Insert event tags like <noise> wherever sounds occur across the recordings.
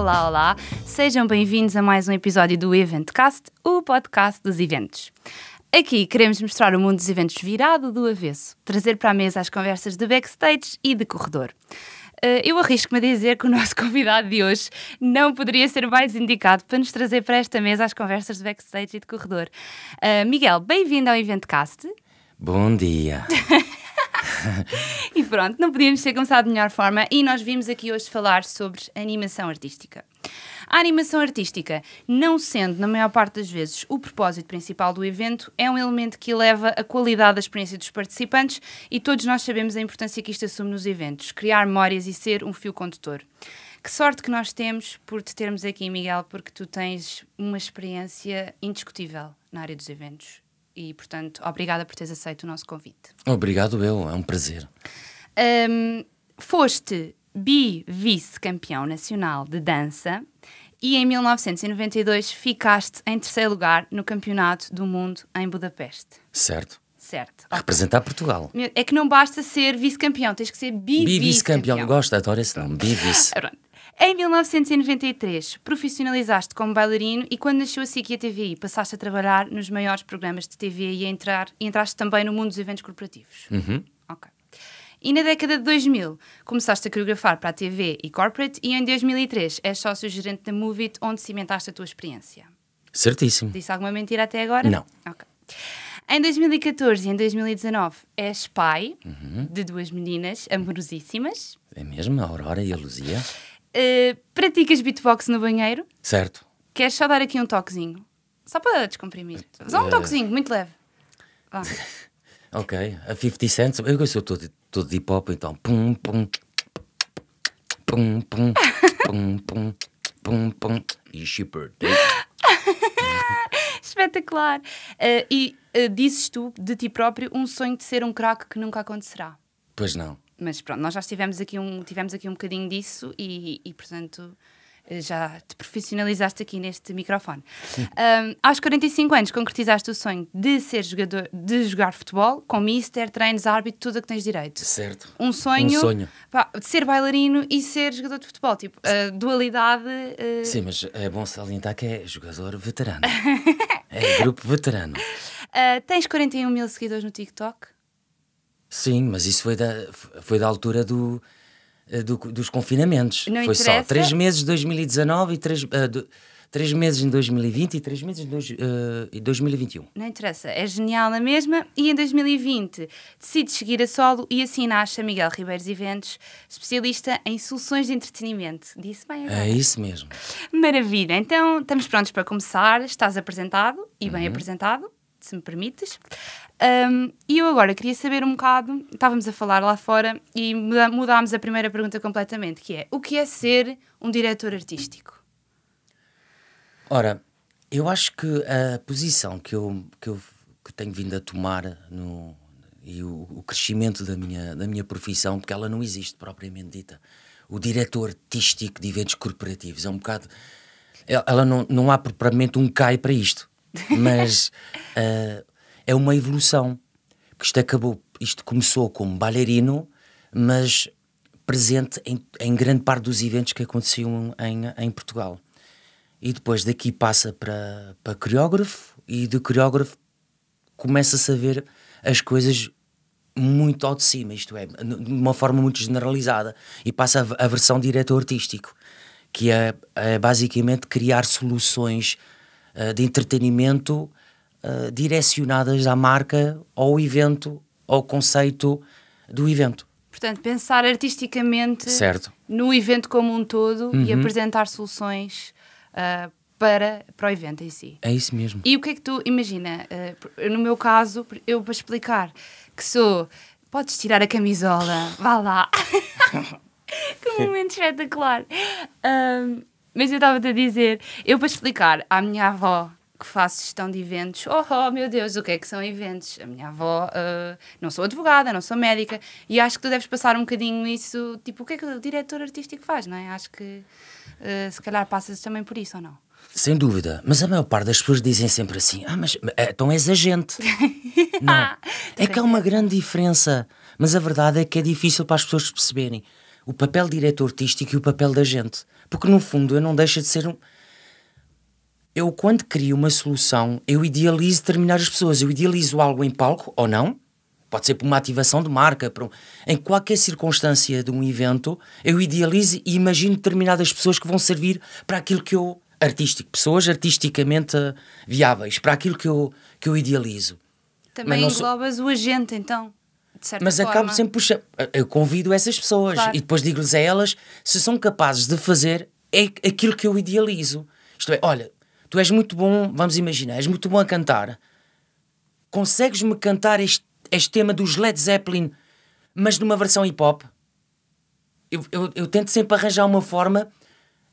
Olá, olá! Sejam bem-vindos a mais um episódio do Eventcast, o podcast dos eventos. Aqui queremos mostrar o mundo dos eventos virado do avesso, trazer para a mesa as conversas de backstage e de corredor. Uh, eu arrisco-me a dizer que o nosso <laughs> convidado de hoje não poderia ser mais indicado para nos trazer para esta mesa as conversas de backstage e de corredor. Uh, Miguel, bem-vindo ao Eventcast. Bom dia. <laughs> e pronto, não podíamos ter começado de melhor forma e nós vimos aqui hoje falar sobre animação artística. A animação artística, não sendo, na maior parte das vezes, o propósito principal do evento, é um elemento que eleva a qualidade da experiência dos participantes e todos nós sabemos a importância que isto assume nos eventos, criar memórias e ser um fio condutor. Que sorte que nós temos por te termos aqui, Miguel, porque tu tens uma experiência indiscutível na área dos eventos e, portanto, obrigada por teres aceito o nosso convite. Obrigado, eu, é um prazer. Um, foste bi-vice-campeão nacional de dança e em 1992 ficaste em terceiro lugar no Campeonato do Mundo em Budapeste. Certo. Certo. Representar Portugal. É que não basta ser vice-campeão, tens que ser bi-vice-campeão. Bi-vice-campeão, gosto, adoro esse nome, bi-vice. <laughs> Em 1993, profissionalizaste como bailarino e quando nasceu a SIC e a TVI, passaste a trabalhar nos maiores programas de TV e, entrar, e entraste também no mundo dos eventos corporativos. Uhum. Ok. E na década de 2000, começaste a coreografar para a TV e corporate e em 2003 és sócio-gerente da Movit, onde cimentaste a tua experiência. Certíssimo. Disse alguma mentira até agora? Não. Ok. Em 2014 e em 2019 és pai uhum. de duas meninas amorosíssimas. É mesmo, a Aurora e a Luzia. Uh, praticas beatbox no banheiro? Certo. Queres só dar aqui um toquezinho? Só para descomprimir. Só um uh... toquezinho, muito leve. Vá. <laughs> ok, a 50 Cent, eu sou todo, todo de hip hop, então. Pum, pum, pum, pum, pum, pum, pum, pum. E shipper. <laughs> Espetacular. Uh, e uh, dizes tu de ti próprio um sonho de ser um craque que nunca acontecerá? Pois não mas pronto, nós já tivemos aqui um, tivemos aqui um bocadinho disso e, e portanto já te profissionalizaste aqui neste microfone. Um, aos 45 anos concretizaste o sonho de ser jogador, de jogar futebol, com mister, treinos, árbitro, tudo a que tens direito. Certo. Um sonho, um sonho. Pá, de ser bailarino e ser jogador de futebol, tipo, a dualidade. Uh... Sim, mas é bom salientar que é jogador veterano. é grupo veterano. Uh, <laughs> tens 41 mil seguidores no TikTok? Sim, mas isso foi da, foi da altura do, eh, do dos confinamentos. Não foi interessa. só três meses em 2019 e três, uh, do, três meses em 2020 e três meses em dois, uh, 2021. Não interessa, é genial na mesma. E em 2020 decides seguir a solo e assim nasce a Miguel Ribeiros Eventos, especialista em soluções de entretenimento. Disse bem agora. É isso mesmo. Maravilha, então estamos prontos para começar. Estás apresentado e bem uhum. apresentado se me permites. Um, e eu agora queria saber um bocado, estávamos a falar lá fora e mudámos a primeira pergunta completamente, que é, o que é ser um diretor artístico? Ora, eu acho que a posição que eu, que eu que tenho vindo a tomar no, e o, o, crescimento da minha, da minha profissão, porque ela não existe propriamente dita. O diretor artístico de eventos corporativos é um bocado. Ela não, não há propriamente um CAI para isto <laughs> mas uh, é uma evolução. Que isto acabou, isto começou como bailarino, mas presente em, em grande parte dos eventos que aconteciam em, em Portugal. E depois daqui passa para, para coreógrafo, e de coreógrafo começa-se a ver as coisas muito ao de cima, isto é, de uma forma muito generalizada, e passa a, a versão diretor artístico, que é, é basicamente criar soluções uh, de entretenimento uh, direcionadas à marca, ao evento, ao conceito do evento. Portanto, pensar artisticamente certo. no evento como um todo uhum. e apresentar soluções uh, para, para o evento em si. É isso mesmo. E o que é que tu, imagina, no meu caso, eu para explicar que sou, podes tirar a camisola, vá lá. <laughs> que momento espetacular. Um, mas eu estava-te a dizer, eu para explicar à minha avó que faço gestão de eventos, oh, oh meu Deus, o que é que são eventos? A minha avó, uh, não sou advogada, não sou médica, e acho que tu deves passar um bocadinho isso, tipo, o que é que o diretor artístico faz, não é? Acho que uh, se calhar passas também por isso, ou não? Sem dúvida, mas a maior parte das pessoas dizem sempre assim: Ah, mas então és agente. <laughs> não, é que há uma grande diferença, mas a verdade é que é difícil para as pessoas perceberem. o papel de diretor artístico e o papel da gente. Porque no fundo eu não deixa de ser um. Eu, quando crio uma solução, eu idealizo determinadas pessoas. Eu idealizo algo em palco ou não. Pode ser por uma ativação de marca. Um... Em qualquer circunstância de um evento, eu idealizo e imagino determinadas pessoas que vão servir para aquilo que eu. artístico. Pessoas artisticamente viáveis, para aquilo que eu, que eu idealizo. Também englobas sou... o agente, então mas forma. acabo sempre puxando. Eu convido essas pessoas claro. e depois digo-lhes a elas se são capazes de fazer é aquilo que eu idealizo. Isto é, olha, tu és muito bom, vamos imaginar, és muito bom a cantar. Consegues-me cantar este, este tema dos Led Zeppelin, mas numa versão hip hop? Eu, eu, eu tento sempre arranjar uma forma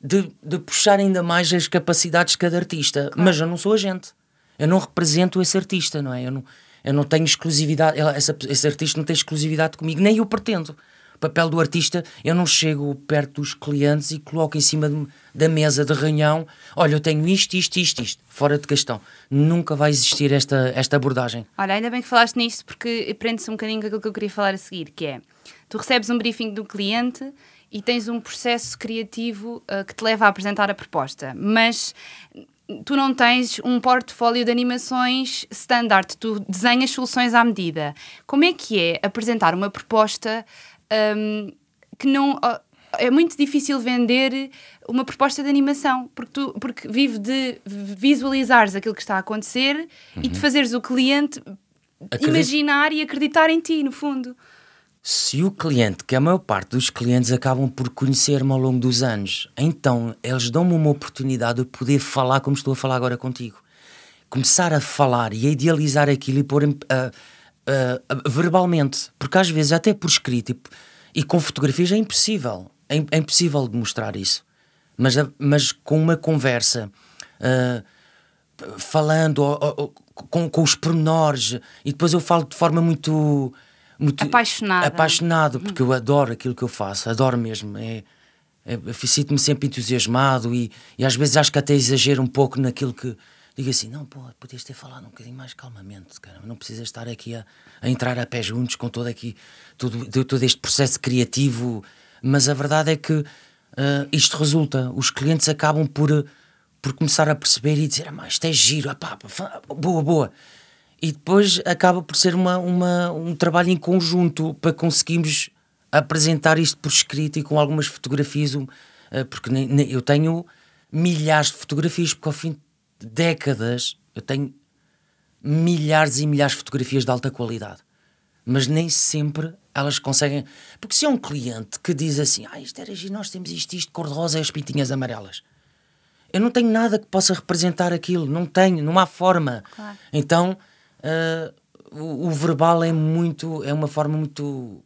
de, de puxar ainda mais as capacidades de cada artista, claro. mas eu não sou agente. Eu não represento esse artista, não é? Eu não, eu não tenho exclusividade, ela, essa, esse artista não tem exclusividade comigo, nem eu pretendo. Papel do artista, eu não chego perto dos clientes e coloco em cima de, da mesa de reunião: olha, eu tenho isto, isto, isto, isto, fora de questão. Nunca vai existir esta, esta abordagem. Olha, ainda bem que falaste nisto, porque prende-se um bocadinho com aquilo que eu queria falar a seguir, que é: tu recebes um briefing do cliente e tens um processo criativo uh, que te leva a apresentar a proposta, mas tu não tens um portfólio de animações standard, tu desenhas soluções à medida. Como é que é apresentar uma proposta um, que não. É muito difícil vender uma proposta de animação, porque, tu, porque vive de visualizares aquilo que está a acontecer uhum. e de fazeres o cliente Acredito. imaginar e acreditar em ti, no fundo se o cliente, que a maior parte dos clientes acabam por conhecer-me ao longo dos anos, então eles dão-me uma oportunidade de poder falar como estou a falar agora contigo. Começar a falar e a idealizar aquilo e pôr uh, uh, uh, verbalmente, porque às vezes, até por escrito e, e com fotografias, é impossível. É, é, impossível demonstrar isso. Mas, mas com uma conversa, ah, falando com, com os pormenores, e depois eu falo de forma muito muito apaixonado, apaixonado porque eu adoro aquilo que eu faço, adoro mesmo. É, é, Sinto-me sempre entusiasmado e, e às vezes acho que até exagero um pouco naquilo que digo assim: não, pô, podias ter falado um bocadinho mais calmamente, cara, não precisas estar aqui a, a entrar a pé juntos com todo, aqui, todo, todo este processo criativo. Mas a verdade é que uh, isto resulta, os clientes acabam por, por começar a perceber e dizer: ah, isto é giro, ah, pá, boa, boa e depois acaba por ser uma, uma, um trabalho em conjunto para conseguirmos apresentar isto por escrito e com algumas fotografias, eh, porque eu tenho milhares de fotografias, porque ao fim décadas eu tenho milhares e milhares de fotografias de alta qualidade, mas nem sempre elas conseguem. Porque se é um cliente que diz assim, ah, isto era giro, nós temos isto, isto, cor-de-rosa e as pintinhas amarelas. Eu não tenho nada que possa representar aquilo, não tenho, não há forma. Claro. Então uh, o, o, verbal é muito é uma forma muito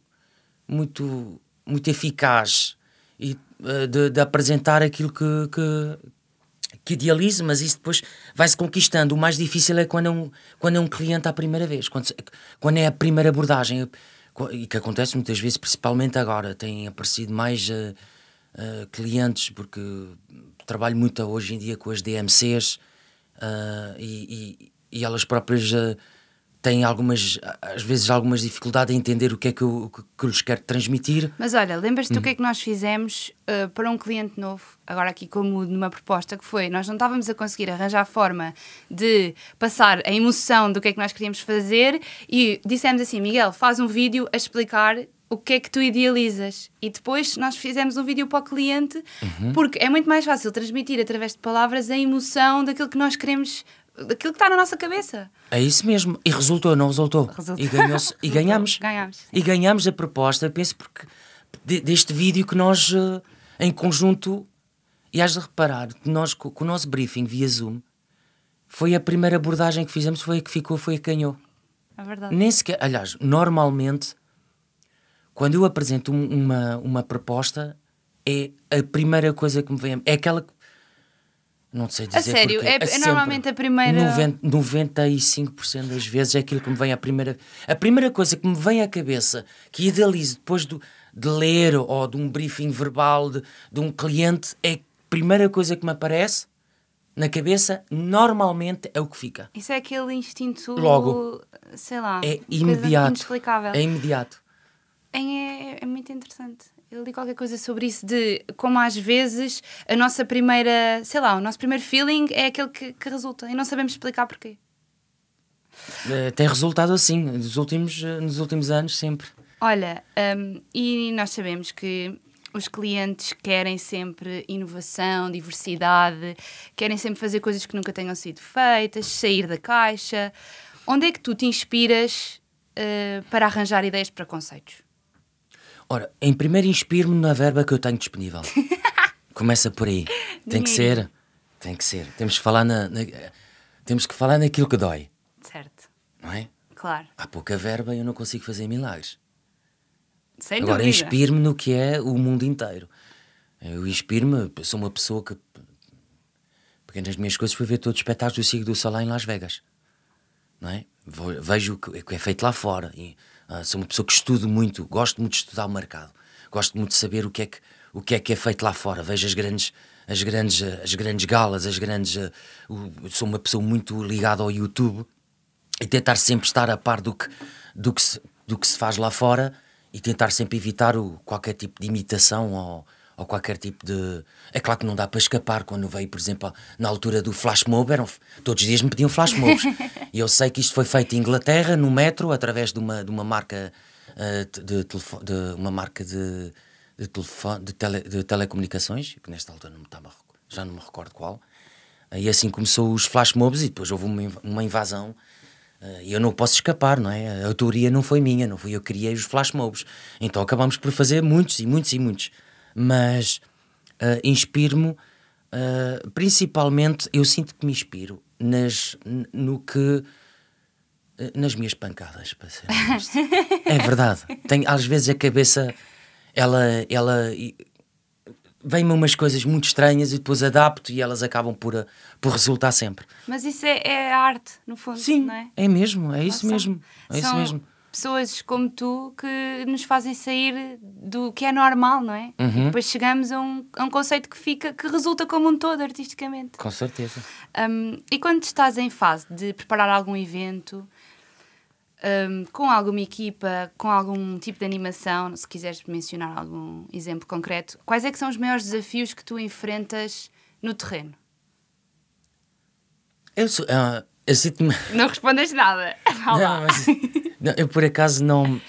muito muito eficaz e, uh, de, de, apresentar aquilo que, que, que idealiza, mas isso depois vai-se conquistando. O mais difícil é quando é um, quando é um cliente à primeira vez, quando, quando é a primeira abordagem, e que acontece muitas vezes, principalmente agora. Têm aparecido mais uh, uh, clientes, porque trabalho muito hoje em dia com as DMCs uh, e, e elas próprias têm algumas, às vezes, algumas dificuldades em entender o que é que eu que lhes quero transmitir. Mas olha, lembras-te hum. o que é que nós fizemos uh, para um cliente novo, agora aqui como numa proposta que foi, nós não estávamos a conseguir arranjar forma de passar a emoção do que é que nós queríamos fazer e dissemos assim, Miguel, faz um vídeo a explicar o que é que tu idealizas. E depois nós fizemos um vídeo para o cliente, uhum. porque é muito mais fácil transmitir através de palavras a emoção daquilo que nós queremos daquilo que está na nossa cabeça. É isso mesmo. E resultou, não resultou? resultou. E, ganhou e <laughs> ganhamos. ganhamos e ganhamos a proposta, penso, porque deste vídeo que nós, eh, em conjunto, e has de reparar que nós, com, o nosso briefing via Zoom, foi a primeira abordagem que fizemos, foi a que ficou, foi a que ganhou. É verdade. Nem sequer, aliás, normalmente, quando eu apresento uma, uma proposta, é a primeira coisa que me vem. É aquela que não sei dizer. A sério, é, é, é normalmente a primeira. 90, 95% das vezes é aquilo que me vem à primeira. A primeira coisa que me vem à cabeça, que idealizo depois do, de ler ou de um briefing verbal de, de um cliente, é a primeira coisa que me aparece na cabeça, normalmente é o que fica. Isso é aquele instinto. Logo. Sei lá. É imediato. É imediato. É, é, é muito interessante. Eu li qualquer coisa sobre isso, de como às vezes a nossa primeira, sei lá, o nosso primeiro feeling é aquele que, que resulta e não sabemos explicar porquê. Eh, tem resultado assim, nos últimos, eh, nos últimos anos, sempre. Olha, um, e nós sabemos que os clientes querem sempre inovação, diversidade, querem sempre fazer coisas que nunca tenham sido feitas, sair da caixa. Onde é que tu te inspiras uh, para arranjar ideias para conceitos? Ora, em primeiro inspiro-me na verba que eu tenho disponível. <laughs> Começa por aí. Tem que ser. Tem que ser. Temos que falar na, na, temos que falar naquilo que dói. Certo. Não é? Claro. Há pouca verba e eu não consigo fazer milagres. Sem Agora, inspiro-me no que é o mundo inteiro. Eu inspiro-me, sou uma pessoa que. Porque nas minhas coisas foi ver todos os espetáculos do Sigo do Solar em Las Vegas. Não é? Vejo o que, o que é feito lá fora. E, ah, sou uma pessoa que estudo muito, gosto muito de estudar o mercado. Gosto muito de saber o que é que, o que, é, que é feito lá fora. Vejo as grandes, as grandes, as grandes galas, as grandes. o- sou uma pessoa muito ligada ao YouTube e tentar sempre estar a par do que, do que, se, do que se faz lá fora e tentar sempre evitar o, qualquer tipo de imitação ou, ou qualquer tipo de. É claro que não dá para escapar. Quando veio, por exemplo, na altura do flash mob, eram, todos os dias me pediam flash mobs. <laughs> e eu sei que isto foi feito em Inglaterra, no metro, através de uma, de uma marca eh, de, de, uma marca de, de, telefone, de, tele, de telecomunicações, que nesta altura não me estava, já não me recordo qual. E assim começou os flash mobs e depois houve uma, uma invasão eh, E eu não posso escapar, não é? A autoria não foi minha, não fui eu que criei os flash mobs. Então acabamos por fazer muitos e muitos e muitos. Mas eh, inspiro-me, eh, principalmente, eu sinto que me inspiro nas, no que. eh, nas minhas pancadas, para ser honesto. É verdade. Tenho, às vezes a cabeça, ela. ela Vem-me umas coisas muito estranhas e depois adapto e elas acabam por, por resultar sempre. Mas isso é, é arte, no fundo, Sim, não é? é mesmo, é isso mesmo. É isso mesmo. Pessoas como tu que nos fazem sair do que é normal, não é? Uhum. Depois chegamos a um, a um conceito que fica, que resulta como um todo artisticamente. Com certeza. Um, e quando estás em fase de preparar algum evento, um, com alguma equipa, com algum tipo de animação, se quiseres mencionar algum exemplo concreto, quais é que são os maiores desafios que tu enfrentas no terreno? Eu, sou, ah, eu sinto-me. Não respondas nada. <laughs> Vá. Não, mas- não, eu por acaso não.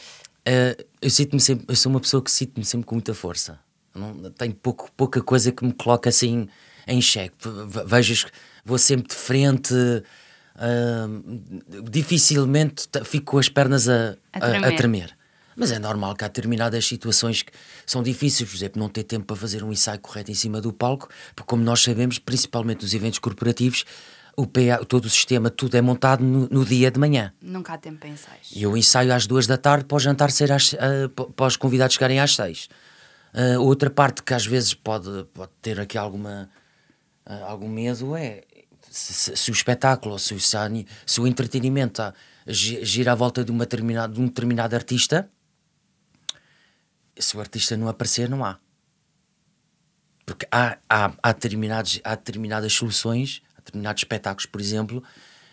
eh, eu sinto-me sempre. Eu sou uma pessoa que sinto-me sempre com muita força. Eu Não, tenho pouco, pouca coisa que me coloca assim em xeque. Ve- Vejo, vou sempre de frente. ah, dificilmente fico com as pernas a, A a- a tremer. tremer. Mas é normal que há determinadas situações que são difíceis, por exemplo, não ter tempo para fazer um ensaio correto em cima do palco, porque, como nós sabemos, principalmente nos eventos corporativos, o PA, todo o sistema, tudo é montado no- no dia de manhã. Nunca há tempo para ensaios. E eu ensaio às duas da tarde para o jantar ser às, pa- para os convidados chegarem às seis. Ah, outra parte que às vezes pode, pode ter aqui alguma, ah, algum medo é se, se- se o espetáculo ou se o, se, se o entretenimento gi- gira à volta de, uma determinada, de um determinado artista, se o artista não aparecer, não há. Porque há, há, há, determinados, há determinadas soluções, determinados espetáculos, por exemplo,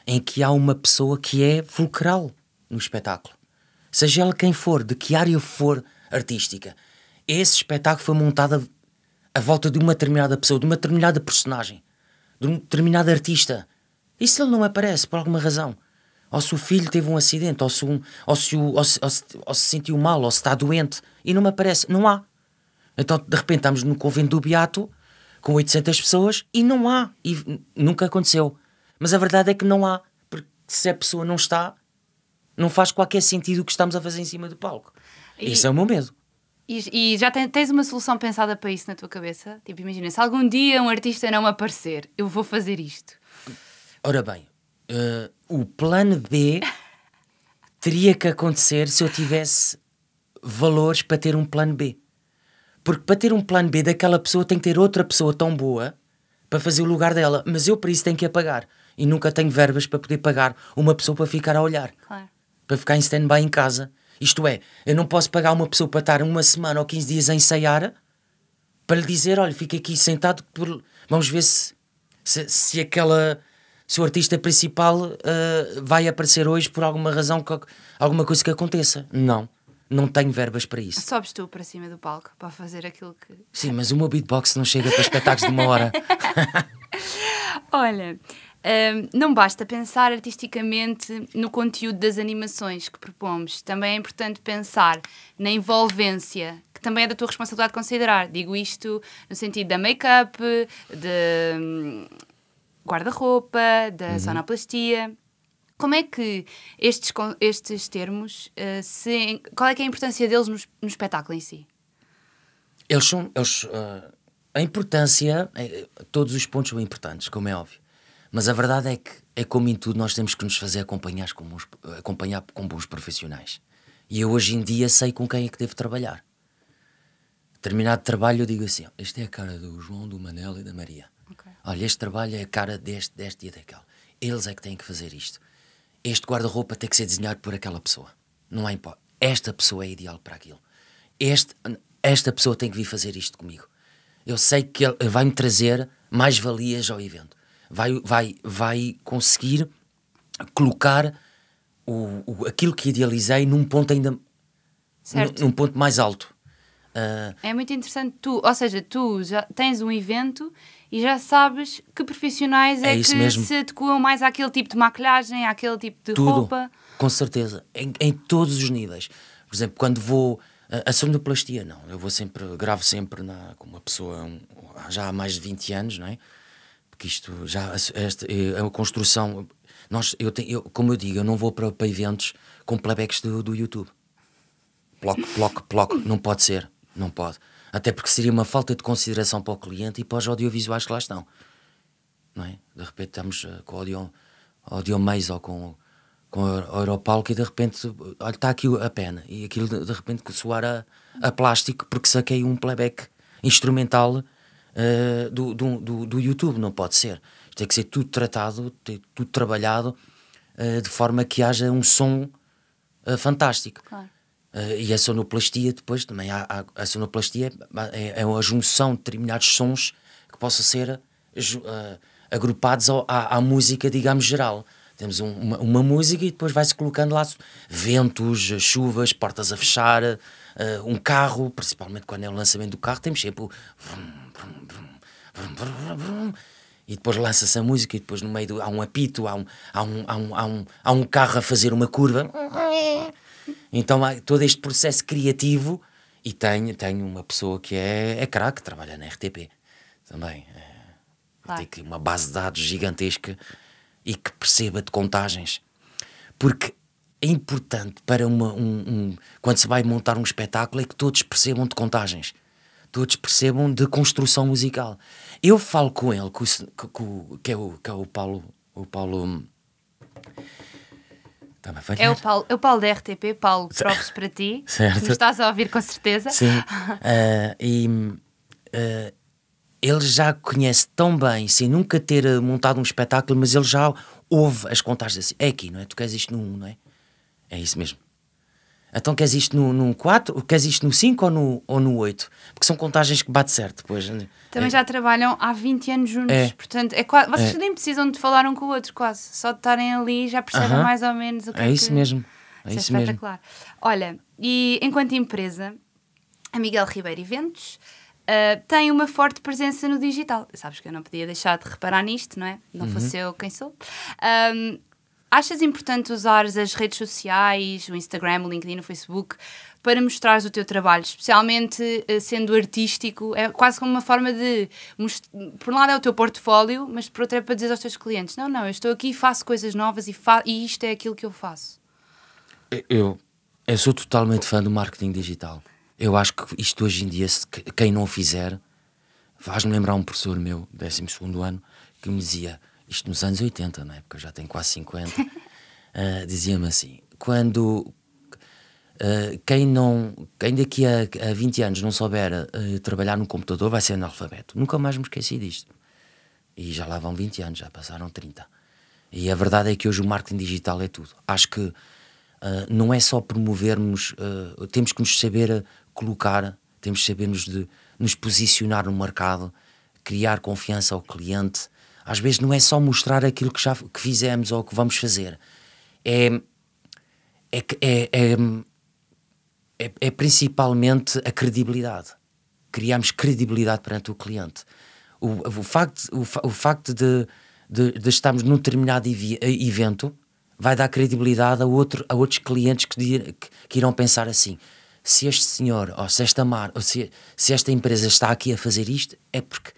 em que há uma pessoa que é fulcral no espetáculo. Seja ela quem for, de que área for artística. Esse espetáculo foi montado a volta de uma determinada pessoa, de uma determinada personagem, de um determinado artista. E se ele não aparece por alguma razão? Ou se o filho teve um acidente, ou se, um, ou se, ou se, ou se, ou se sentiu mal, ou se está doente, e não aparece, não há. Então, de repente, estamos no convento do Beato, com 800 pessoas, e não há. E nunca aconteceu. Mas a verdade é que não há. Porque se a pessoa não está, não faz qualquer sentido o que estamos a fazer em cima do palco. E- Isso é o meu medo. E, e já ten- tens uma solução pensada para isso na tua cabeça? Tipo, imagina, se algum dia um artista não aparecer, eu vou fazer isto. Ora bem, eh, o plano B teria que acontecer se eu tivesse valores para ter um plano B. Porque para ter um plano B daquela pessoa tem que ter outra pessoa tão boa para fazer o lugar dela. Mas eu para isso tenho que a pagar. E nunca tenho verbas para poder pagar uma pessoa para ficar a olhar. Claro. Para ficar em stand-by em casa. Isto é, eu não posso pagar uma pessoa para estar uma semana ou 15 dias a ensaiar para lhe dizer, olha, fica aqui sentado, por... vamos ver se, se, se aquela se o artista principal ah, vai aparecer hoje por alguma razão, alguma coisa que aconteça. Não. Não tenho verbas para isso. Sobes tu para cima do palco para fazer aquilo que. Sim, mas o meu beatbox não chega para espetáculos de uma hora. <laughs> Olha, hum, não basta pensar artisticamente no conteúdo das animações que propomos. Também é importante pensar na envolvência, que também é da tua responsabilidade considerar. Digo isto no sentido da make-up, de hum, guarda-roupa, da sonoplastia. Como é que estes, estes termos, eh, se, qual é é a importância deles no, no espetáculo em si? Eles são. Eles, ah, a importância. eh, todos os pontos são importantes, como é óbvio. Mas a verdade é que, é como em tudo, nós temos que nos fazer acompanhar com bons, acompanhar com bons profissionais. E eu hoje em dia sei com quem é que devo trabalhar. Terminado trabalho, eu digo assim: "Ó, esta é a cara do João, do Manel e da Maria. Ok. Olha, este trabalho é a cara deste, deste e daquele. Eles é que têm que fazer isto. Este guarda-roupa tem que ser desenhado por aquela pessoa. Não há hipótese. Esta pessoa é ideal para aquilo. Este, esta pessoa tem que vir fazer isto comigo. Eu sei que ele vai-me trazer mais valias ao evento. Vai, vai, vai conseguir colocar o, o- aquilo que idealizei num ponto ainda Certo. num, num ponto mais alto. Ah, É muito interessante tu, ou seja, tu já tens um evento e já sabes que profissionais é, É que mesmo. se adequam mais àquele tipo de maquilhagem, àquele tipo de Tudo, roupa. com certeza, em, em todos os níveis. Por exemplo, quando vou a, a sonoplastia, não, eu vou sempre, gravo sempre na, com uma pessoa um, já há mais de 20 anos, não é? Porque isto já, esta, é uma construção, nós, eu tenho, eu, como eu digo, eu não vou para, para eventos com playbacks do, do YouTube. Ploc, ploc, ploc, não pode ser, não pode. Até porque seria uma falta de consideração para o cliente e para os audiovisuais que lá estão não é? De repente estamos eh, com o audio, Maze ou com, com a Europalco e de repente, olha, está aqui a pena. E aquilo de, de repente soar a, a plástico porque saquei um playback instrumental eh, do, do, do, do YouTube. Não pode ser. Tem que ser tudo tratado, tudo trabalhado eh, de forma que haja um som eh, fantástico. Claro. Eh, e a sonoplastia depois também há, há- a sonoplastia é, é a junção de determinados sons que possam ser eh, agrupados ao- à, à música, digamos, geral. Temos um- uma, uma música e depois vai-se colocando lá ventos, chuvas, portas a fechar, eh, um carro, principalmente quando é o lançamento do carro, temos sempre o e depois lança-se a música e depois no meio do, há um apito, há um, há, um, há, um, há, um, há um carro a fazer uma curva. Então há todo este processo criativo e tenho, tenho uma pessoa que é, é craque, trabalha na RTP também. É, Claro. Tem uma base de dados gigantesca e que perceba de contagens. Porque é importante para uma, um, um- quando se vai montar um espetáculo é que todos percebam de contagens. Todos percebam de construção musical. Eu falo com ele, com com- com- que, é o, que é o Paulo. O Paulo. Falhar? É o Paulo, é o Paulo da RTP, Paulo, props para ti. <laughs> Certo. Me estás a ouvir com certeza. Sim. Ah, <laughs> e ah, ele já conhece tão bem, sem nunca ter ah, montado um espetáculo, mas ele já ouve as contagens assim. É aqui, não é? Tu queres isto no 1, não é? É isso mesmo. Então queres isto no, no 4, queres isto no 5 ou no, ou no 8? Porque são contagens que bate certo depois. Também É, já trabalham há 20 anos juntos. É. Portanto, é quase, vocês É. nem precisam de falar um com o outro, quase. Só de estarem ali já percebem Aham. mais ou menos o que É isso que- mesmo. É Isso isso mesmo. espetacular. Olha, e enquanto empresa, a Miguel Ribeiro Eventos ah, tem uma forte presença no digital. Sabes que eu não podia deixar de reparar nisto, não é? Não Uhum. fosse eu quem sou. Ahm, achas importante usar as redes sociais, o Instagram, o LinkedIn, o Facebook, para mostrares o teu trabalho, especialmente eh, sendo artístico? É quase como uma forma de. Por um lado é o teu portfólio, mas por outro é para dizer aos teus clientes: não, não, eu estou aqui, faço coisas novas e, fa e isto é aquilo que eu faço. Eu, eu sou totalmente fã do marketing digital. Eu acho que isto hoje em dia, quem não o fizer, faz-me lembrar um professor meu, 12 ano, que me dizia, isto nos anos 80, na época eu já tenho quase 50, <laughs> ah, dizia-me assim: quando ah, quem, não, quem daqui a, a 20 anos não souber ah, trabalhar no computador vai ser analfabeto. Nunca mais me esqueci disto. E já lá vão 20 anos, já passaram 30. E a verdade é que hoje o marketing digital é tudo. Acho que não é só promovermos, temos que nos saber colocar, temos que saber nos, de, nos posicionar no mercado, criar confiança ao cliente. Às vezes não é só mostrar aquilo que já que fizemos ou que vamos fazer. É, é, é, é, é, é principalmente a credibilidade. Criamos credibilidade perante o cliente. O, o facto, o, o facto de, de, de, estarmos num determinado evento vai dar credibilidade a, outro, a outros clientes que, que, que irão pensar assim: se este senhor, ou se esta mar, ou se, se esta empresa está aqui a fazer isto, é porque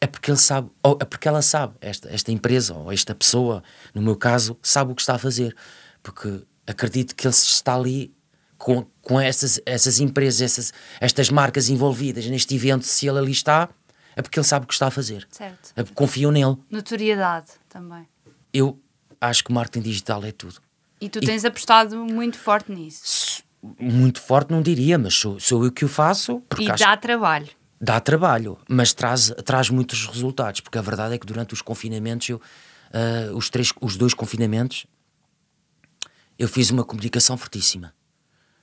é porque ele sabe, ou é porque ela sabe, esta, esta empresa ou esta pessoa, no meu caso, sabe o que está a fazer. Porque acredito que ele está ali com, com essas, essas empresas, essas, estas marcas envolvidas neste evento, se ele ali está, é porque ele sabe o que está a fazer. Certo. É confiam nele. Notoriedade também. Eu acho que marketing digital é tudo. E tu tens e, apostado muito forte nisso? Muito forte não diria, mas sou, sou eu que o faço. e dá trabalho dá trabalho, mas traz, traz muitos resultados, porque a verdade é que durante os confinamentos, eu, uh, os, três, os dois confinamentos, eu fiz uma comunicação fortíssima.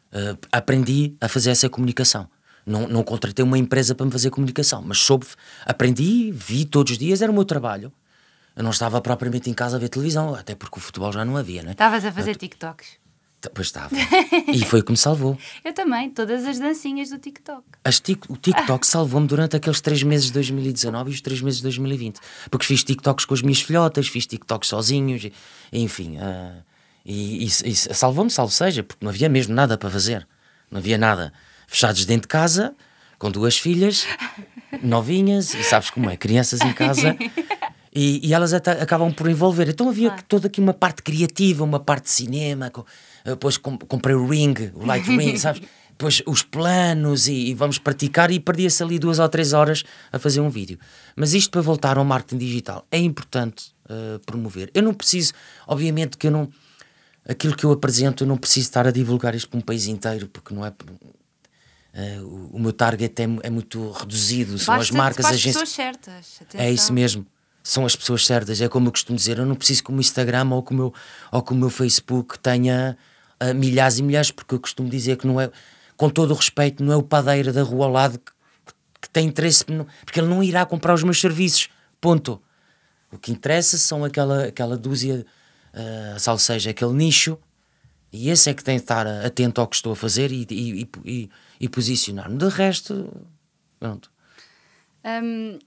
Uh, aprendi a fazer essa comunicação. Não, não contratei uma empresa para me fazer comunicação, mas soube, aprendi, vi todos os dias, era o meu trabalho. Eu não estava propriamente em casa a ver televisão, até porque o futebol já não havia, né? Estavas a fazer TikToks. Pois estava. e foi o que me salvou. <laughs> Eu também, todas as dancinhas do TikTok. As tic, o TikTok salvou-me durante aqueles três meses de 2019 e os três meses de 2020. Porque fiz TikToks com as minhas filhotas, fiz TikToks sozinhos, enfim. Uh, e, e, e salvou-me, salvo seja, porque não havia mesmo nada para fazer. Não havia nada. Fechados dentro de casa, com duas filhas, <laughs> novinhas, e sabes como é, crianças em casa. <laughs> E, e, elas acabam por envolver. Então havia claro. toda aqui uma parte criativa, uma parte de cinema, com, depois comprei o ring, o light ring, <laughs> sabes? Depois os planos e, e vamos praticar e perdia-se ali duas ou três horas a fazer um vídeo. Mas isto para voltar ao marketing digital é importante uh, promover. Eu não preciso, obviamente que eu não, aquilo que eu apresento eu não preciso estar a divulgar isto para um país inteiro, porque não é... Uh, o, o, meu target é, é muito reduzido, são as marcas, as pessoas certas. Atenção. É isso mesmo são as pessoas certas. É como eu costumo dizer, eu não preciso que o meu Instagram ou que o meu, ou que o meu Facebook tenha uh, milhares e milhares, porque eu costumo dizer que não é, com todo o respeito, não é o padeiro da rua ao lado que, que tem interesse, porque ele não irá comprar os meus serviços. Ponto. O que interessa são aquela, aquela dúzia, uh, ou seja, aquele nicho, e esse é que tem de estar atento ao que estou a fazer e, e, e, e posicionar-me. De resto, pronto. Um,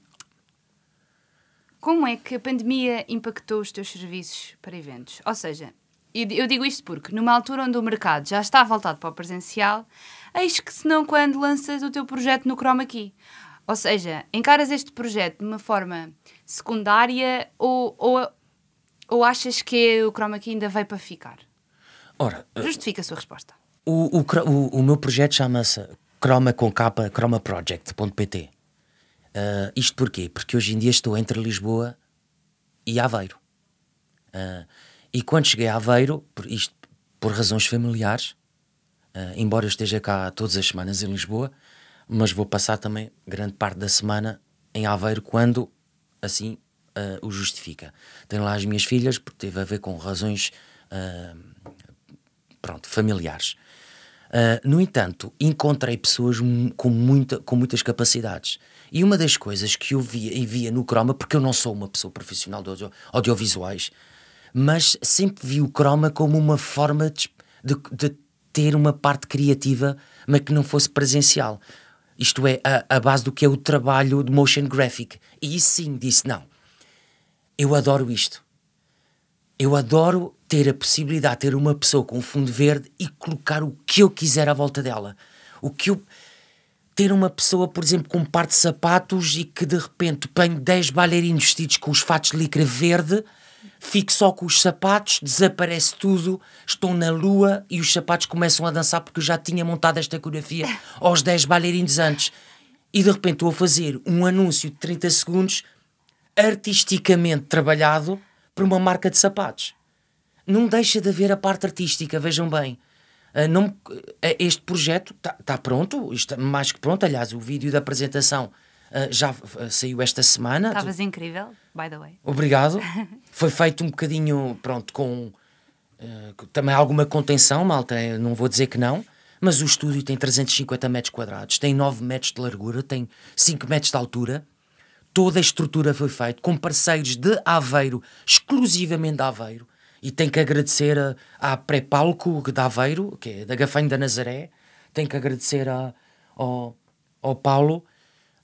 como é que a pandemia impactou os teus serviços para eventos? Ou seja, eu digo isto porque, numa altura onde o mercado já está voltado para o presencial, eis que se não quando lanças o teu projeto no Chroma Key. Ou seja, encaras este projeto de uma forma secundária ou, ou, ou achas que o Chroma Key ainda veio para ficar? Ora, eh, Justifica a sua resposta. O, o, o, o meu projeto chama-se Chroma com capa chromaproject.pt. Uh, isto porquê? Porque hoje em dia estou entre Lisboa e Aveiro. Uh, e quando cheguei a Aveiro, por, isto por razões familiares, uh, embora eu esteja cá todas as semanas em Lisboa, mas vou passar também grande parte da semana em Aveiro quando assim o justifica. Tenho lá as minhas filhas, porque teve a ver com razões pronto, familiares. no entanto, encontrei pessoas com, muita, com muitas capacidades. E uma das coisas que eu via e via no Chroma, porque eu não sou uma pessoa profissional de audio, audiovisuais, mas sempre vi o croma como uma forma de, de, de ter uma parte criativa, mas que não fosse presencial. Isto é, a, a base do que é o trabalho de motion graphic. E sim, disse: não, eu adoro isto. Eu adoro ter a possibilidade de ter uma pessoa com fundo verde e colocar o que eu quiser à volta dela. O que eu. Ter uma pessoa, por exemplo, com um par de sapatos e que de repente ponho 10 bailarinos vestidos com os fatos de licra verde fico só com os sapatos, desaparece tudo, estou na lua e os sapatos começam a dançar porque eu já tinha montado esta coreografia <laughs> aos 10 bailarinos antes. E de repente estou a fazer um anúncio de 30 segundos artisticamente trabalhado por uma marca de sapatos. Não deixa de haver a parte artística, vejam bem. Uh, não, uh, este projeto está tá pronto, está mais que pronto. Aliás, o vídeo da apresentação Uh, já saiu esta semana. Estavas incrível, by the way. Obrigado. <laughs> Foi feito um bocadinho, pronto, com também alguma contenção, malta, não vou dizer que não, mas o estúdio tem 350 metros quadrados, tem 9 metros de largura, tem 5 metros de altura. Toda a estrutura foi feita com parceiros de Aveiro, exclusivamente de Aveiro. E tenho que agradecer a, à pré-palco de Aveiro, que é da Gafanho da Nazaré, tenho que agradecer a, ao, ao Paulo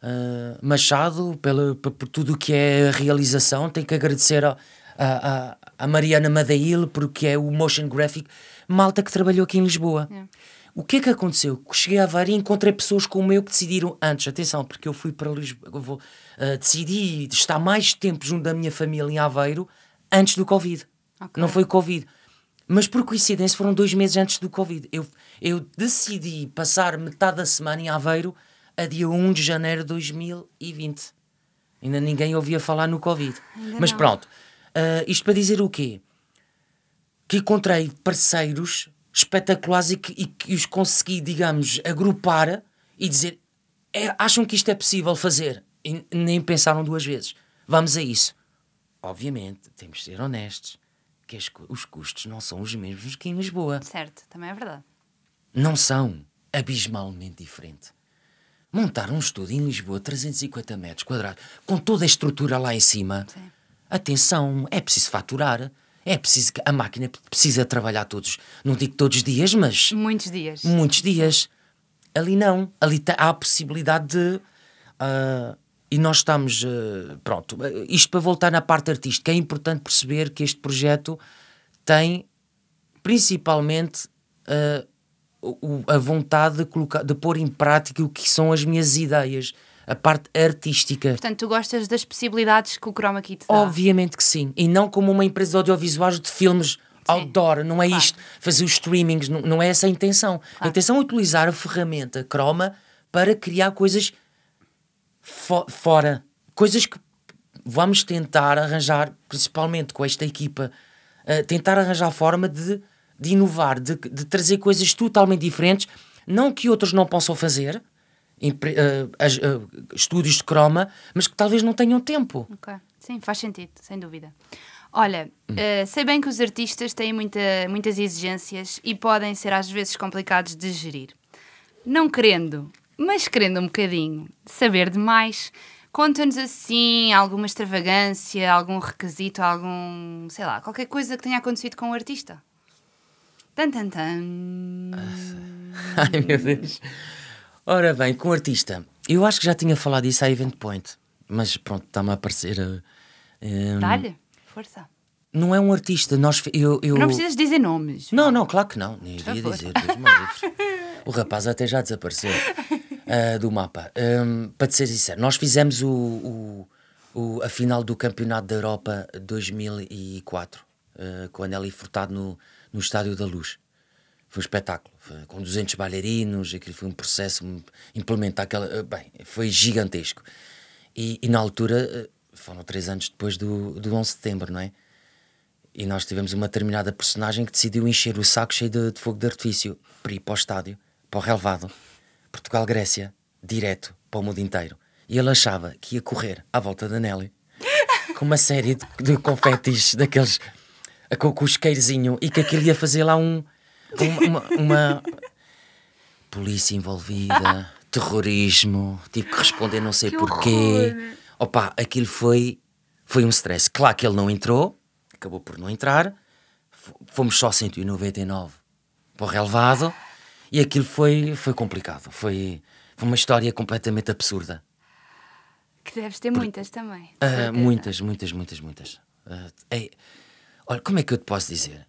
uh, Machado pela, por, por tudo o que é a realização, tenho que agradecer a, a, a, Mariana Madail porque é o motion graphic, malta que trabalhou aqui em Lisboa. É. O que é que aconteceu? Cheguei a Aveiro e encontrei pessoas como eu que decidiram antes, atenção, porque eu fui para Lisboa, vou, uh, decidi estar mais tempo junto da minha família em Aveiro antes do Covid. Okay. Não foi Covid. Mas por coincidência foram dois meses antes do Covid. Eu, eu decidi passar metade da semana em Aveiro a dia 1 de janeiro de 2020. Ainda ninguém ouvia falar no Covid. Ainda Mas não. pronto, uh, isto para dizer o quê? Que encontrei parceiros espetaculares e que, e que os consegui, digamos, agrupar e dizer: é, acham que isto é possível fazer? E nem pensaram duas vezes. Vamos a isso. Obviamente, temos de ser honestos que os custos não são os mesmos que em Lisboa. Certo, também é verdade. Não são abismalmente diferente. Montar um estúdio em Lisboa, 350 metros quadrados, com toda a estrutura lá em cima. Sim. Atenção, é preciso faturar. É preciso que a máquina precisa trabalhar todos, não digo todos os dias, mas muitos dias. Muitos dias. Ali não, ali há a possibilidade de uh, e nós estamos uh, pronto. Isto para voltar na parte artística é importante perceber que este projeto tem principalmente o, a vontade de, colocar, de pôr em prática o que são as minhas ideias, a parte artística. Portanto, tu gostas das possibilidades que o Chroma Key te dá? Obviamente que sim. E não como uma empresa de audiovisuais de filmes sim. outdoor, não é claro. isto, fazer os streamings, não, não é essa a intenção. Claro. A intenção é utilizar a ferramenta Chroma para criar coisas fo fora, coisas que vamos tentar arranjar, principalmente com esta equipa, uh, tentar arranjar forma de de inovar, de, de trazer coisas totalmente diferentes, não que outros não possam fazer, uh, uh, estúdios de croma, mas que talvez não tenham tempo. Ok, sim, faz sentido, sem dúvida. Olha, hum. uh, sei bem que os artistas têm muita, muitas exigências e podem ser às vezes complicados de gerir. Não querendo, mas querendo um bocadinho saber demais, conta-nos assim alguma extravagância, algum requisito, algum, sei lá, qualquer coisa que tenha acontecido com o artista. Tan, tan, tan. <laughs> Ai meu Deus. Ora bem, com o artista, eu acho que já tinha falado isso à Event Point, mas pronto, está-me a aparecer. Um, Dá-lhe, força. Não é um artista, nós. Eu, eu... Não precisas dizer nomes. Não, não, claro que não, nem iria dizer. <laughs> o rapaz até já desapareceu uh, do mapa. Um, para te ser sincero, nós fizemos o, o, o, a final do Campeonato da Europa 2004, uh, com Nelly Furtado no no Estádio da Luz. Foi um espetáculo, foi, com 200 bailarinos, aquilo foi um processo, implementar aquela. Eh, bem, foi gigantesco. E, e, na altura, eh, foram três anos depois do, do 11 de setembro, não é? E nós tivemos uma determinada personagem que decidiu encher o saco cheio de, de fogo de artifício para ir para o estádio, para o relevado, Portugal-Grécia, direto para o mundo inteiro. E ele achava que ia correr à volta da Nelly com uma série de, de confetes daqueles com, com o isqueirozinho e que aquilo ia fazer lá um, uma, uma polícia envolvida, terrorismo, tive que responder não sei que porquê. Horror. Opa, aquilo foi, foi um stress. Claro que ele não entrou, acabou por não entrar, fomos só 199 para o relevado e aquilo foi, foi complicado. Foi, foi uma história completamente absurda. Que deves ter por, muitas também. Uh, muitas, muitas, muitas, muitas. Uh, é, Olha, como é que eu te posso dizer?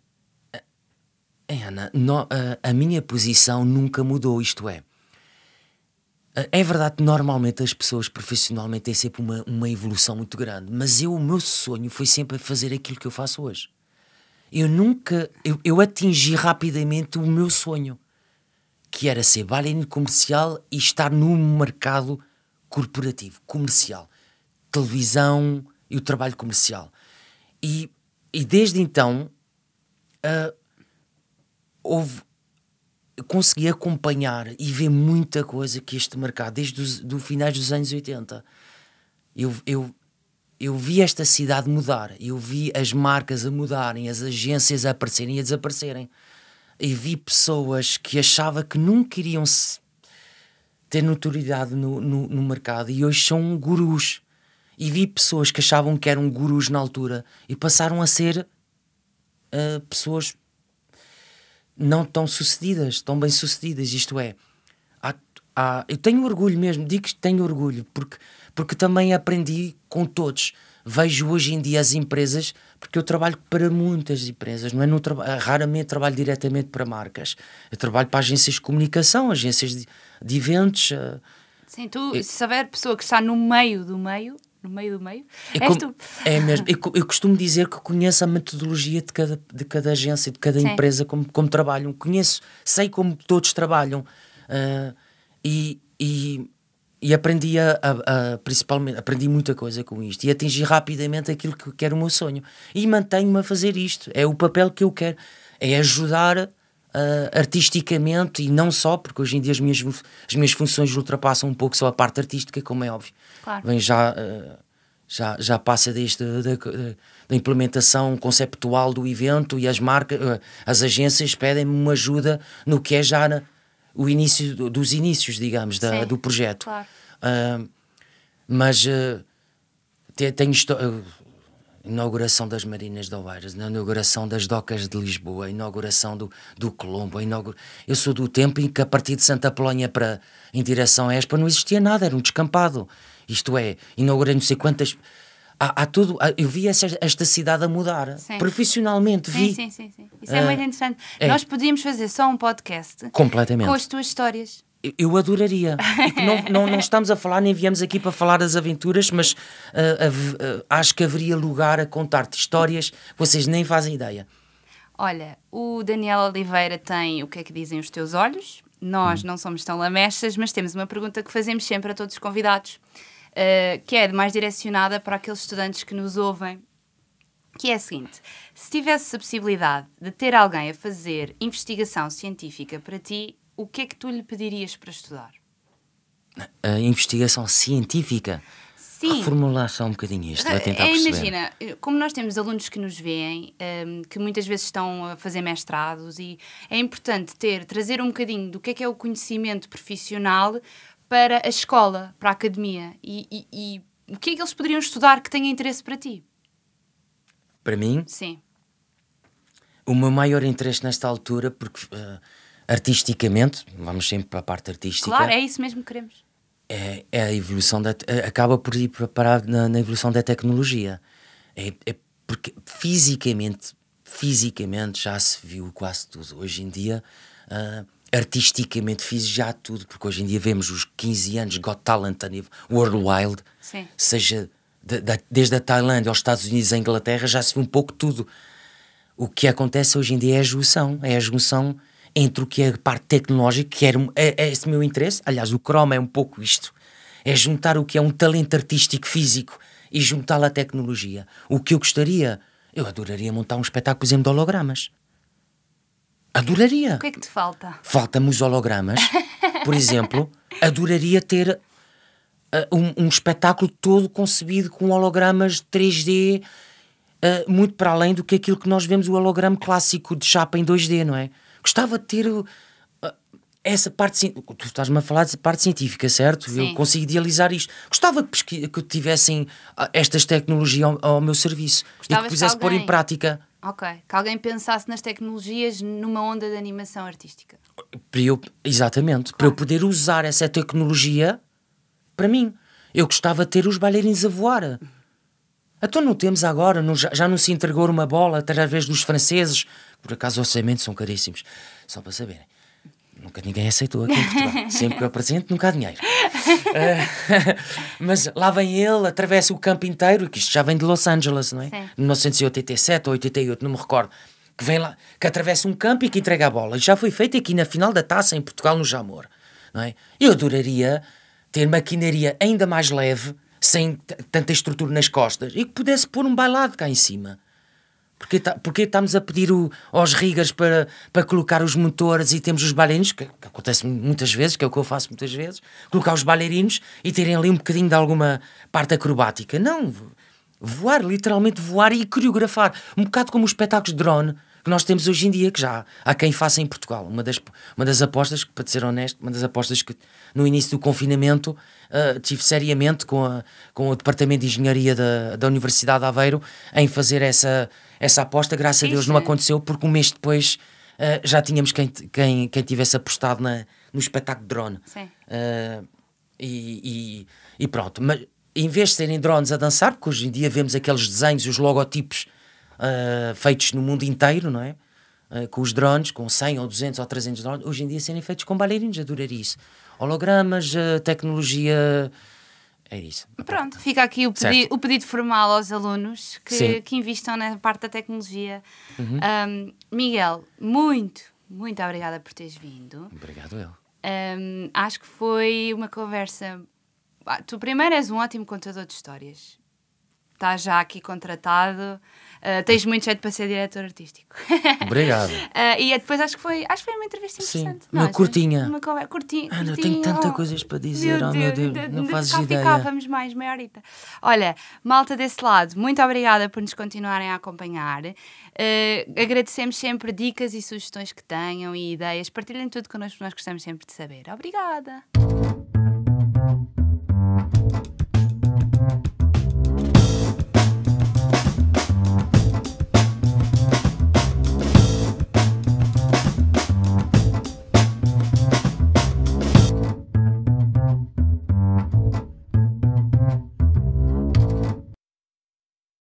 Eh, Ana, no, a, a minha posição nunca mudou, isto é. É verdade que normalmente as pessoas profissionalmente têm sempre uma, uma evolução muito grande, mas eu, o meu sonho foi sempre fazer aquilo que eu faço hoje. Eu nunca, eu, eu atingi rapidamente o meu sonho, que era ser bailarino comercial e estar no mercado corporativo, comercial, televisão e o trabalho comercial. E e desde então uh, houve, consegui acompanhar e ver muita coisa que este mercado, desde os do finais dos anos 80. Eu, eu, eu vi esta cidade mudar, eu vi as marcas a mudarem, as agências a aparecerem e a desaparecerem. E vi pessoas que achava que nunca iriam ter notoriedade no, no, no mercado e hoje são gurus e vi pessoas que achavam que eram gurus na altura e passaram a ser uh, pessoas não tão sucedidas, tão bem sucedidas. Isto é, há, eu tenho orgulho mesmo, digo que tenho orgulho, porque, porque também aprendi com todos. Vejo hoje em dia as empresas, porque eu trabalho para muitas empresas, não é? Não traba, raramente trabalho diretamente para marcas. Eu trabalho para agências de comunicação, agências de, de eventos. Uh, Sim, tu, se houver pessoa que está no meio do meio, no meio do meio, é, és tu. É <laughs> mesmo. Eu, eu, costumo dizer que conheço a metodologia de cada, de cada agência, de cada Sim. empresa, como, como trabalham. Conheço, sei como todos trabalham. Uh, e, e, e aprendi a, a, a, principalmente aprendi muita coisa com isto e atingi rapidamente aquilo que, que era o meu sonho. E mantenho-me a fazer isto. É o papel que eu quero. É ajudar uh, artisticamente e não só porque hoje em dia as minhas as minhas funções ultrapassam um pouco só a parte artística como é óbvio. Claro. vem já uh, já, já passa desde da, da implementação conceptual do evento e as marcas, uh, as agências pedem-me uma ajuda no que é já na, o início dos inícios, digamos, da, Sim, do projeto. Claro. Uh, mas uh, tenho uh, inauguração das Marinas de Oeiras, inauguração das docas de Lisboa, a inauguração do, do Colombo. Inaugura... Eu sou do tempo em que a partir de Santa Polónia para, em direção a Espa não existia nada, era um descampado. Isto é, inaugurei não sei quantas há, há tudo. Há, eu vi essa, esta cidade a mudar sim. profissionalmente. Sim, vi. sim, sim, sim. Isso é uh, muito interessante. É. Nós podíamos fazer só um podcast completamente com as tuas histórias. Eu adoraria. não, não, não, <laughs> estamos a falar, nem viemos aqui para falar das aventuras, mas uh, uh, acho que haveria lugar a contar-te histórias vocês nem fazem ideia. Olha, o Daniel Oliveira tem o que é que dizem os teus olhos. Nós hum. não somos tão lamechas, mas temos uma pergunta que fazemos sempre a todos os convidados uh, que é mais direcionada para aqueles estudantes que nos ouvem, que é a seguinte: se tivesse a possibilidade de ter alguém a fazer investigação científica para ti, o que é que tu lhe pedirias para estudar? A investigação científica? Sim. Reformular só um bocadinho isto, vai tentar é, perceber. Imagina, como nós temos alunos que nos veem, um, ehm, que muitas vezes estão a fazer mestrados, e é importante ter, trazer um bocadinho do que é que é o conhecimento profissional para a escola, para a academia? E, e, e o que é que eles poderiam estudar que tenha interesse para ti? Para mim? Sim. O meu maior interesse nesta altura, porque uh, artisticamente, vamos sempre para a parte artística. Claro, é isso mesmo que queremos. É, é a evolução da. acaba por ir parar na, na evolução da tecnologia. É, é porque fisicamente, fisicamente já se viu quase tudo. Hoje em dia. Uh, artisticamente fiz já tudo, porque hoje em dia vemos os 15 anos Got Talent a nível worldwide, Sim. seja de, de, desde a Tailândia aos Estados Unidos a Inglaterra, já se viu um pouco tudo. O que acontece hoje em dia é a junção, é a junção entre o que é a parte tecnológica, que era, é, é esse meu interesse, aliás, o Chrome é um pouco isto, é juntar o que é um talento artístico físico e juntá-lo à tecnologia. O que eu gostaria, eu adoraria montar um espetáculo, por exemplo, de hologramas. Adoraria. O que é que te falta? Falta-me os hologramas. Por <laughs> exemplo, adoraria ter uh, um, um, espetáculo todo concebido com hologramas 3D, uh, ah, muito para além do que aquilo que nós vemos o holograma clássico de chapa em 2D, não é? Gostava de ter uh, essa parte. Tu estás-me a falar dessa parte científica, certo? Sim. Eu consigo idealizar isto. Gostava que, que tivessem estas tecnologias ao, ao meu serviço Gostavas e que pusesse pôr em prática. Ok. Que alguém pensasse nas tecnologias numa onda de animação artística. Para eu, exatamente. Claro. Para eu poder usar essa tecnologia para mim. Eu gostava de ter os bailarinos a voar. Então não temos agora, não, já, já, não se entregou uma bola através dos franceses, por acaso os orçamentos são caríssimos, só para saberem. Nunca ninguém aceitou aqui em Portugal. <laughs> Sempre que eu apresento, nunca há dinheiro. Uh, <laughs> mas lá vem ele, atravessa o campo inteiro, que isto já vem de Los Angeles, não é? Sim. 1987 ou 88, não me recordo. Que vem lá, que atravessa um campo e que entrega a bola. Já foi feito aqui na final da taça em Portugal, no Jamor. Não é? Eu adoraria ter maquinaria ainda mais leve, sem tanta estrutura nas costas, e que pudesse pôr um bailado cá em cima. Porque, tá, porque estamos a pedir o, aos rigas para, para colocar os motores e temos os bailarinos, que, que, acontece muitas vezes, que é o que eu faço muitas vezes, colocar os bailarinos e terem ali um bocadinho de alguma parte acrobática. Não, voar, literalmente voar e coreografar. Um bocado como os espetáculos de drone que nós temos hoje em dia, que já há quem faça em Portugal. Uma das, uma das apostas, para ser honesto, uma das apostas que no início do confinamento uh, tive seriamente com, a, com o Departamento de Engenharia da, da Universidade de Aveiro em fazer essa, essa aposta. Graças Ixi. a Deus não aconteceu, porque um mês depois Uh, já tínhamos quem, quem, quem tivesse apostado na, no espetáculo de drone. Sim. Uh, e, e, e, pronto. Mas em vez de serem drones a dançar, porque hoje em dia vemos aqueles desenhos e os logotipos uh, feitos no mundo inteiro, não é? com os drones, com 100 ou 200 ou 300 drones, hoje em dia serem feitos com bailarinos, adoraria isso. Hologramas, tecnologia é isso. Pronto, fica aqui o, pedi o pedido formal aos alunos que, que investam na parte da tecnologia. Uhum. Um, Miguel, muito, muito obrigada por teres vindo. Obrigado eu. Um, acho que foi uma conversa. Tu primeiro és um ótimo contador de histórias. Estás já aqui contratado. Uh, tens muito jeito para ser diretor artístico. <laughs> Obrigado. uh, e depois acho que foi, acho que foi uma entrevista interessante. Sim, uma curtinha. Uma conversa, curtinha. Ana, eu tenho tanta oh, coisas para dizer, meu oh meu Deus, de, não fazes ideia. ficávamos mais, meia horita. Olha, malta desse lado, muito obrigada por nos continuarem a acompanhar. Uh, agradecemos sempre dicas e sugestões que tenham e ideias. Partilhem tudo connosco, nós gostamos sempre de saber. Obrigada.